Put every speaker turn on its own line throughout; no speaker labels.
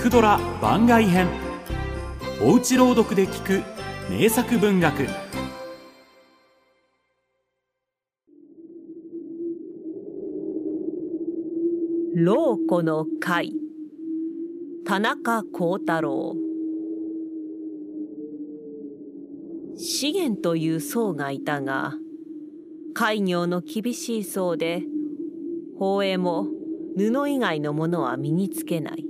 聞くドラ番外編。おうち朗読で聞く名作文学。
老子の会。田中幸太郎。資源という僧がいたが開業の厳しい僧で法営も布以外のものは身につけない。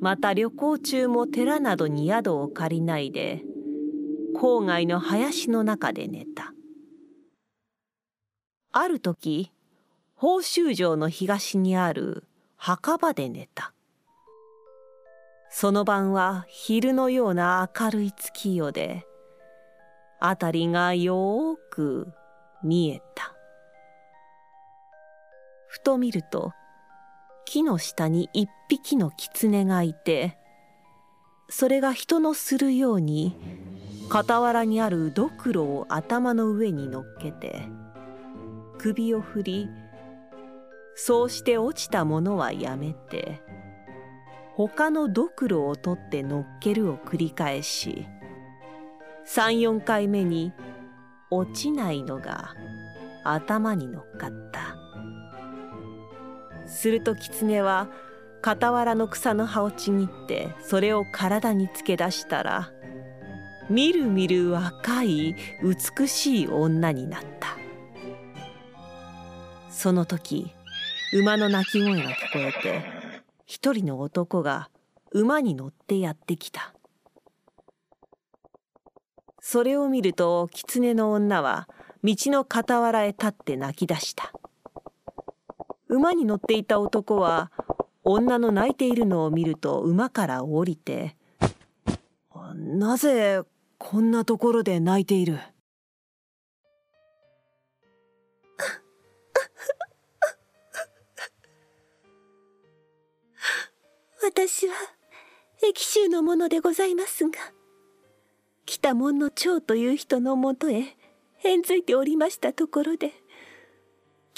また旅行中も寺などに宿を借りないで郊外の林の中で寝た。ある時宝州城の東にある墓場で寝た。その晩は昼のような明るい月夜で辺りがよーく見えた。ふと見ると木の下に一匹の狐がいてそれが人のするように傍らにあるドクロを頭の上に乗っけて首を振りそうして落ちたものはやめて他のドクロを取って乗っけるを繰り返し34回目に落ちないのが頭に乗っかった。すると狐は傍らの草の葉をちぎってそれを体につけ出したらみるみる若い美しい女になった。その時馬の鳴き声が聞こえて一人の男が馬に乗ってやってきた。それを見ると狐の女は道の傍らへ立って泣き出した。馬に乗っていた男は女の泣いているのを見ると馬から降りて「なぜこんなところで泣いている? 」
私は駅州の者でございますが北門の長という人のもとへ返づいておりましたところで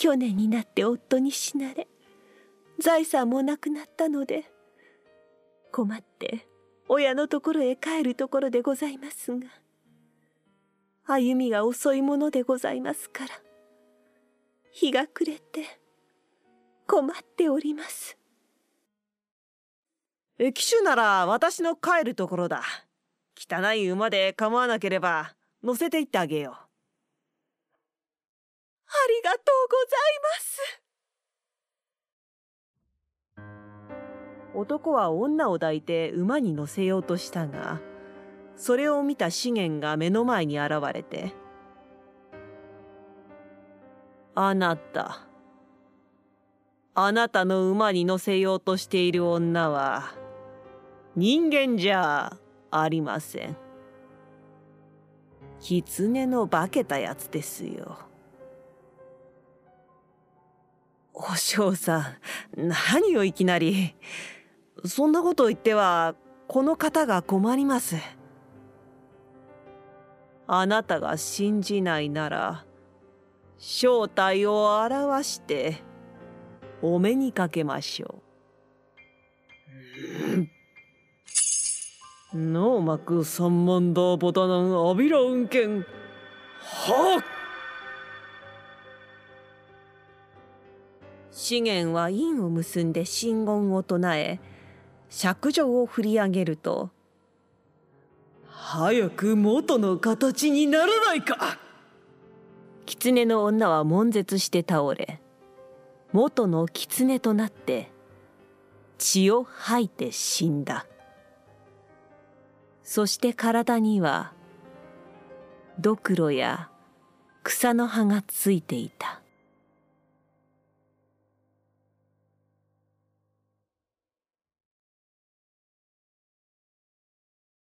去年になって夫に死なれ財産もなくなったので困って親のところへ帰るところでございますが歩みが遅いものでございますから日が暮れて困っております。
騎手なら私の帰るところだ。汚い馬で構わなければ乗せて行ってあげよう。
ありがとうござ
います男は女を抱いて馬に乗せようとしたがそれを見た資源が目の前に現れて「あなたあなたの馬に乗せようとしている女は人間じゃありません。狐の化けたやつですよ。お嬢さん、何をいきなり？そんなことを言っては、この方が困ります。あなたが信じないなら、正体を表して、お目にかけましょう。ノーマク三万ダボタナンアビラ運転はっ資源は印を結んで真言を唱え尺状を振り上げると「早く元の形にならないか!」狐の女は悶絶して倒れ元の狐となって血を吐いて死んだそして体にはドクロや草の葉がついていた